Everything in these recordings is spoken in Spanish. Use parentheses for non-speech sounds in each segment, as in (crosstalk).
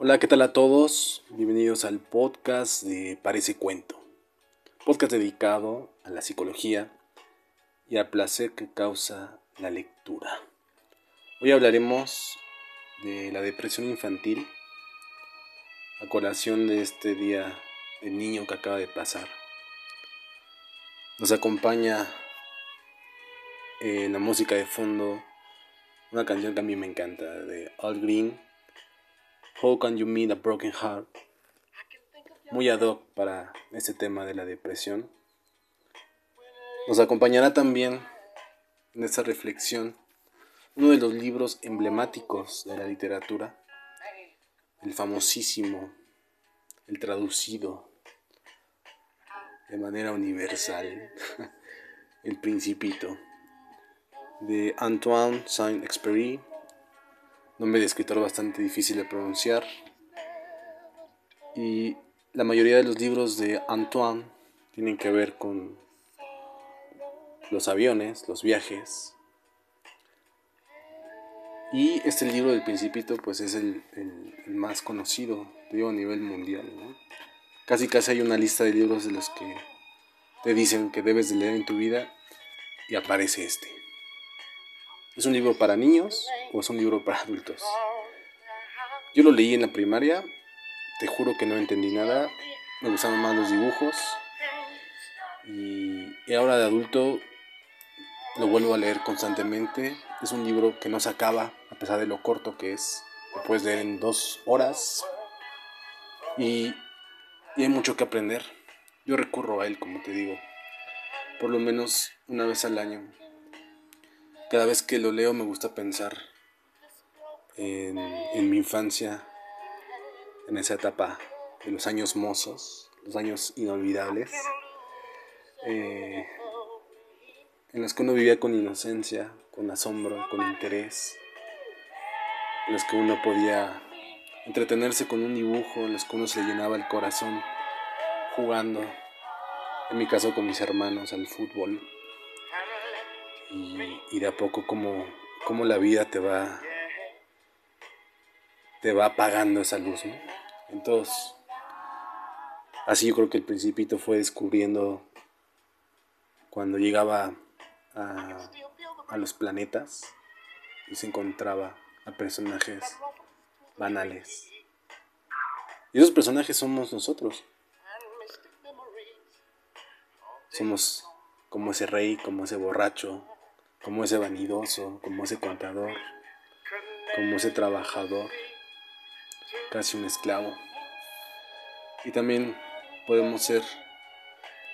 Hola, ¿qué tal a todos? Bienvenidos al podcast de Parece Cuento. Podcast dedicado a la psicología y al placer que causa la lectura. Hoy hablaremos de la depresión infantil a colación de este día del niño que acaba de pasar. Nos acompaña en la música de fondo una canción que a mí me encanta de All Green, How Can You Meet a Broken Heart, muy ad hoc para este tema de la depresión. Nos acompañará también en esta reflexión uno de los libros emblemáticos de la literatura, el famosísimo, el traducido de manera universal, (laughs) El Principito de Antoine Saint-Exupéry, nombre de escritor bastante difícil de pronunciar. Y la mayoría de los libros de Antoine tienen que ver con los aviones, los viajes. Y este libro del Principito pues es el, más conocido, digo, a nivel mundial. Casi casi hay una lista de libros de los que te dicen que debes de leer en tu vida y aparece este. ¿Es un libro para niños o es un libro para adultos? Yo lo leí en la primaria, te juro que no entendí nada, me gustaban más los dibujos y, ahora de adulto lo vuelvo a leer constantemente. Es un libro que no se acaba, a pesar de lo corto que es. Lo puedes leer en dos horas y, y hay mucho que aprender. Yo recurro a él, como te digo, por lo menos una vez al año. Cada vez que lo leo me gusta pensar en, mi infancia, en esa etapa de los años mozos, los años inolvidables, eh, en los que uno vivía con inocencia, con asombro, con interés, en los que uno podía entretenerse con un dibujo, en los que uno se llenaba el corazón jugando, en mi caso con mis hermanos al fútbol y, de a poco como, como la vida te va te va apagando esa luz, ¿no? Entonces, así yo creo que el principito fue descubriendo cuando llegaba a, a los planetas y se encontraba a personajes banales. Y esos personajes somos nosotros. Somos como ese rey, como ese borracho, como ese vanidoso, como ese contador, como ese trabajador, casi un esclavo. Y también podemos ser,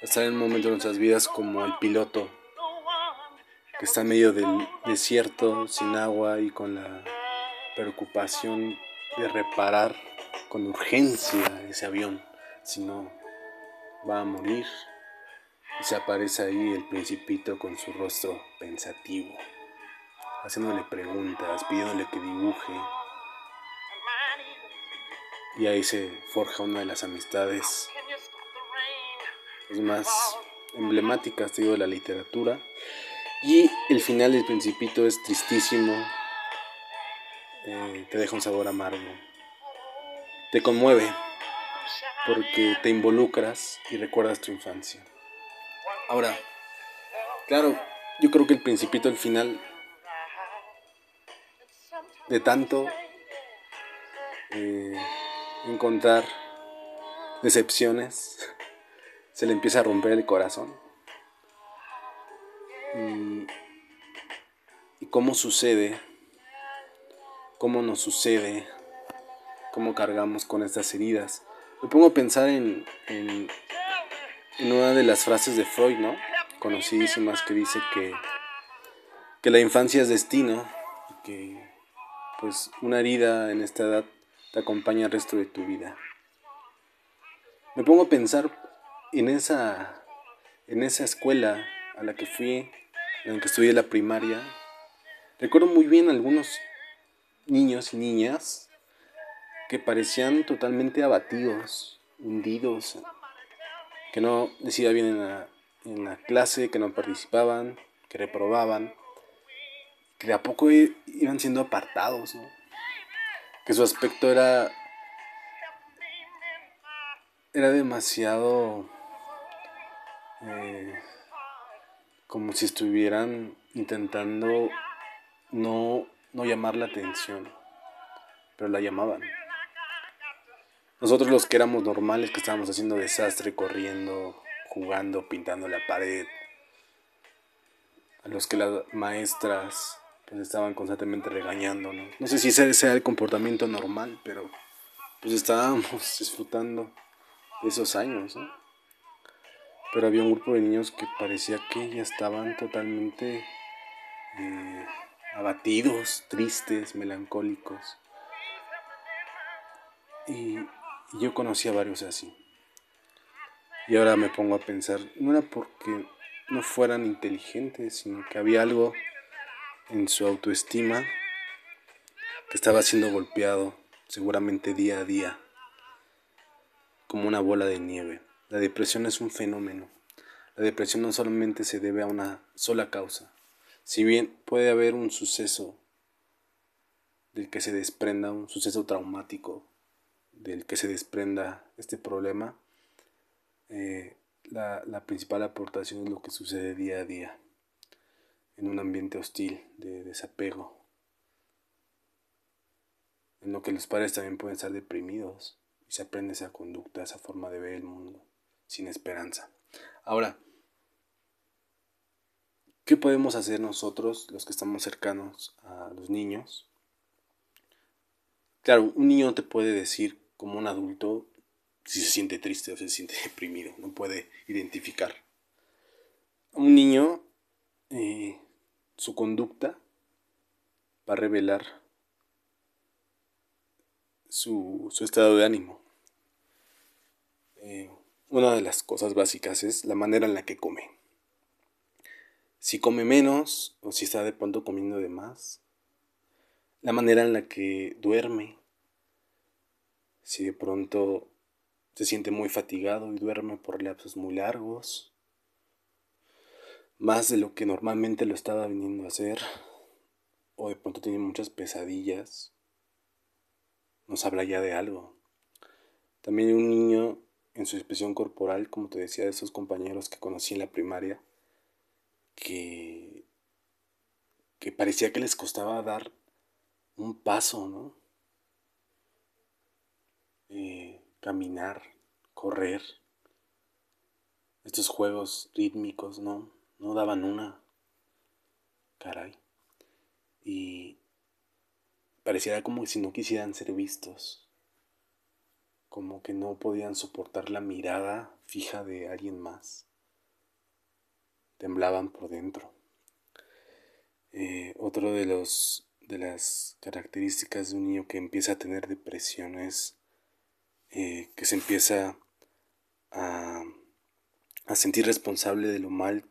estar en un momento de nuestras vidas como el piloto, que está en medio del desierto, sin agua y con la preocupación de reparar con urgencia ese avión, si no va a morir y se aparece ahí el principito con su rostro pensativo, haciéndole preguntas, pidiéndole que dibuje. Y ahí se forja una de las amistades más emblemáticas de la literatura. Y el final del principito es tristísimo, eh, te deja un sabor amargo, te conmueve porque te involucras y recuerdas tu infancia. Ahora, claro, yo creo que el principito al final de tanto eh, encontrar decepciones, (laughs) se le empieza a romper el corazón. Y, y cómo sucede, cómo nos sucede, cómo cargamos con estas heridas. Me pongo a pensar en, en en una de las frases de Freud, ¿no? Conocidísimas que dice que, que la infancia es destino y que pues una herida en esta edad te acompaña el resto de tu vida. Me pongo a pensar en esa, en esa escuela a la que fui, en la que estudié la primaria. Recuerdo muy bien algunos niños y niñas que parecían totalmente abatidos, hundidos que no decía bien en la, en la clase, que no participaban, que reprobaban, que de a poco iban siendo apartados, ¿no? que su aspecto era era demasiado eh, como si estuvieran intentando no, no llamar la atención, pero la llamaban. Nosotros los que éramos normales, que estábamos haciendo desastre, corriendo, jugando, pintando la pared, a los que las maestras pues estaban constantemente regañándonos. No sé si ese sea el comportamiento normal, pero pues estábamos (laughs) disfrutando de esos años, Pero había un grupo de niños que parecía que ya estaban totalmente eh, abatidos, tristes, melancólicos. Y, yo conocí a varios así. Y ahora me pongo a pensar, no era porque no fueran inteligentes, sino que había algo en su autoestima que estaba siendo golpeado seguramente día a día, como una bola de nieve. La depresión es un fenómeno. La depresión no solamente se debe a una sola causa. Si bien puede haber un suceso del que se desprenda, un suceso traumático del que se desprenda este problema, eh, la, la, principal aportación es lo que sucede día a día en un ambiente hostil de desapego, en lo que los padres también pueden estar deprimidos y se aprende esa conducta, esa forma de ver el mundo sin esperanza. Ahora, ¿qué podemos hacer nosotros, los que estamos cercanos a los niños? Claro, un niño te puede decir como un adulto si se siente triste o se siente (laughs) deprimido, no puede identificar. Un niño, eh, su conducta va a revelar su, estado de ánimo. Eh, una de las cosas básicas es la manera en la que come. Si come menos o si está de pronto comiendo de más. La manera en la que duerme si de pronto se siente muy fatigado y duerme por lapsos muy largos, más de lo que normalmente lo estaba viniendo a hacer, o de pronto tiene muchas pesadillas, nos habla ya de algo. También un niño en su expresión corporal, como te decía, de esos compañeros que conocí en la primaria, que, que parecía que les costaba dar un paso, ¿no? Eh, caminar, correr. Estos juegos rítmicos no, no daban una. Caray. Y pareciera como si no quisieran ser vistos. Como que no podían soportar la mirada fija de alguien más. Temblaban por dentro. Eh, otro de los de las características de un niño que empieza a tener depresión es eh, que se empieza a, a sentir responsable de lo mal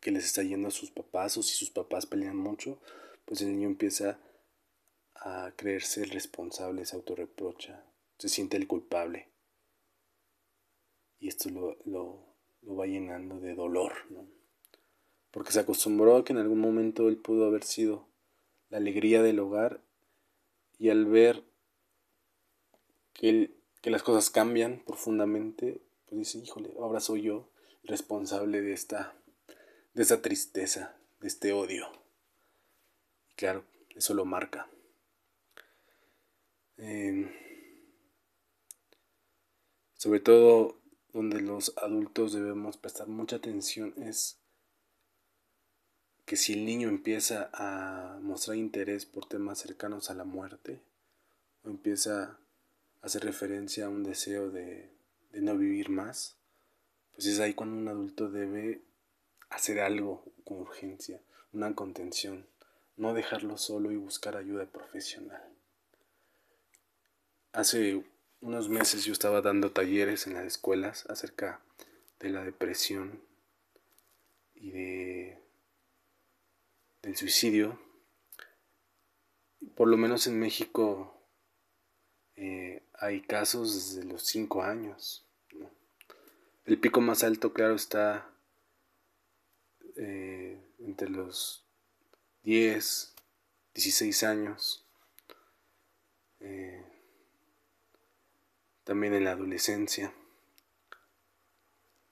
que les está yendo a sus papás o si sus papás pelean mucho, pues el niño empieza a creerse el responsable, se autorreprocha, se siente el culpable. Y esto lo, lo, lo va llenando de dolor, ¿no? Porque se acostumbró a que en algún momento él pudo haber sido la alegría del hogar y al ver que él que las cosas cambian profundamente, pues dice, híjole, ahora soy yo responsable de esta, de esta tristeza, de este odio. Claro, eso lo marca. Em, sobre todo donde los adultos debemos prestar mucha atención es que si el niño empieza a mostrar interés por temas cercanos a la muerte, o empieza hace referencia a un deseo de, no vivir más, pues es ahí cuando un adulto debe hacer algo con urgencia, una contención, no dejarlo solo y buscar ayuda profesional. Hace unos meses yo estaba dando talleres en las escuelas acerca de la depresión y de del suicidio. Por lo menos en México hay casos desde los 5 años. El pico más alto, claro, está eh, entre los 10, 16 años. Eh, también en la adolescencia.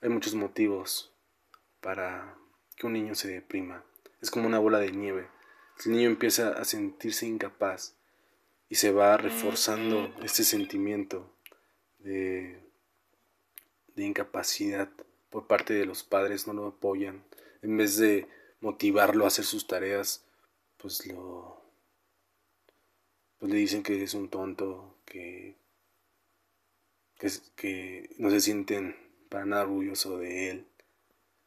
hay muchos motivos para que un niño se deprima. Es como una bola de nieve. El niño empieza a sentirse incapaz y se va reforzando este sentimiento de, de incapacidad por parte de los padres, no lo apoyan. En vez de motivarlo a hacer sus tareas, pues lo pues le dicen que es un tonto, que, que, que no se sienten para nada orgulloso de él.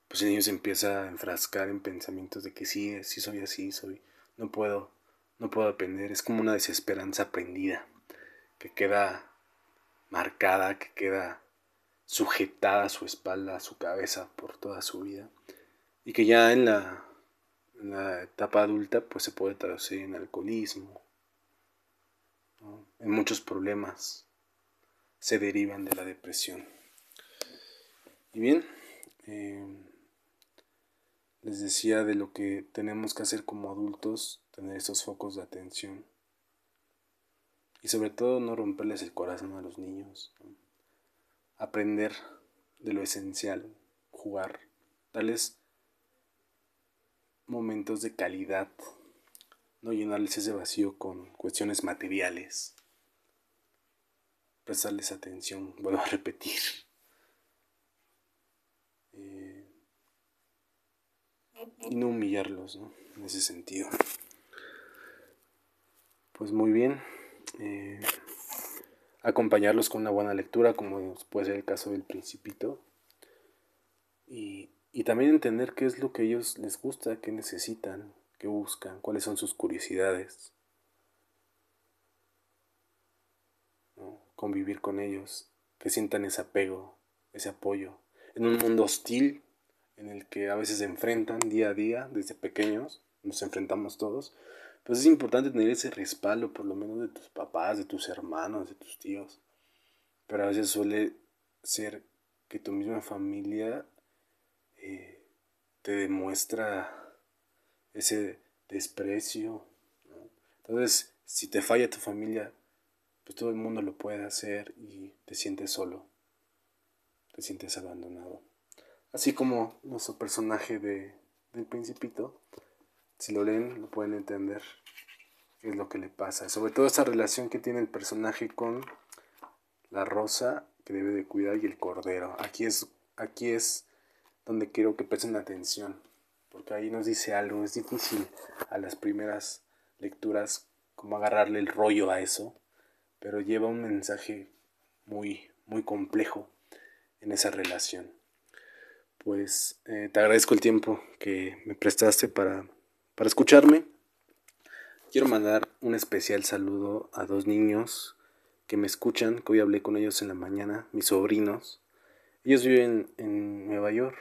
Pues el niño se empieza a enfrascar en pensamientos de que sí, sí soy así, soy, no puedo, no puedo aprender. Es como una desesperanza aprendida, que queda marcada, que queda sujetada a su espalda, a su cabeza por toda su vida. Y que ya en la, en la etapa adulta pues se puede traducir en alcoholismo, en muchos problemas se derivan de la depresión. Y bien, eh, les decía de lo que tenemos que hacer como adultos, tener esos focos de atención. Y sobre todo no romperles el corazón a los niños. Aprender de lo esencial, jugar, darles momentos de calidad no llenarles ese vacío con cuestiones materiales, prestarles atención, (laughs) vuelvo a repetir. Eh, y no humillarlos, ¿no? En ese sentido. Pues muy bien. Eh, acompañarlos con una buena lectura, como puede ser el caso del Principito. Y, y también entender qué es lo que ellos les gusta, qué necesitan, qué buscan, cuáles son sus curiosidades. Convivir con ellos, que sientan ese apego, ese apoyo. En un mundo hostil en el que a veces se enfrentan día a día, desde pequeños, nos enfrentamos todos, pues es importante tener ese respaldo, por lo menos de tus papás, de tus hermanos, de tus tíos. Pero a veces suele ser que tu misma familia eh, te demuestra ese desprecio. Entonces, si te falla tu familia, pues todo el mundo lo puede hacer y te sientes solo, te sientes abandonado. Así como nuestro personaje de, del principito, si lo leen, lo pueden entender es lo que le pasa. Sobre todo esa relación que tiene el personaje con la rosa que debe de cuidar y el cordero. Aquí es, aquí es donde quiero que presten atención porque ahí nos dice algo, es difícil a las primeras lecturas como agarrarle el rollo a eso, pero lleva un mensaje muy, muy complejo en esa relación. Pues eh, te agradezco el tiempo que me prestaste para, para escucharme. Quiero mandar un especial saludo a dos niños que me escuchan, que hoy hablé con ellos en la mañana, mis sobrinos. Ellos viven en Nueva York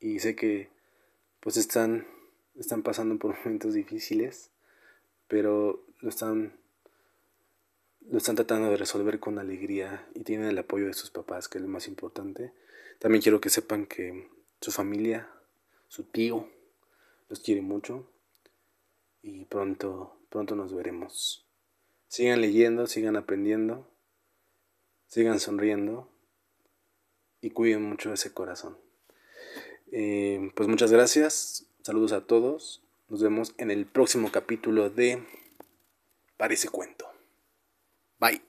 y sé que pues están, están pasando por (laughs) momentos difíciles, pero lo están, lo están tratando de resolver con alegría y tienen el apoyo de sus papás, que es lo más importante. También quiero que sepan que su familia, su tío, los quiere mucho y pronto, pronto nos veremos. Sigan leyendo, sigan aprendiendo, sigan sonriendo y cuiden mucho ese corazón. Eh, pues muchas gracias, saludos a todos, nos vemos en el próximo capítulo de Parece Cuento. Bye.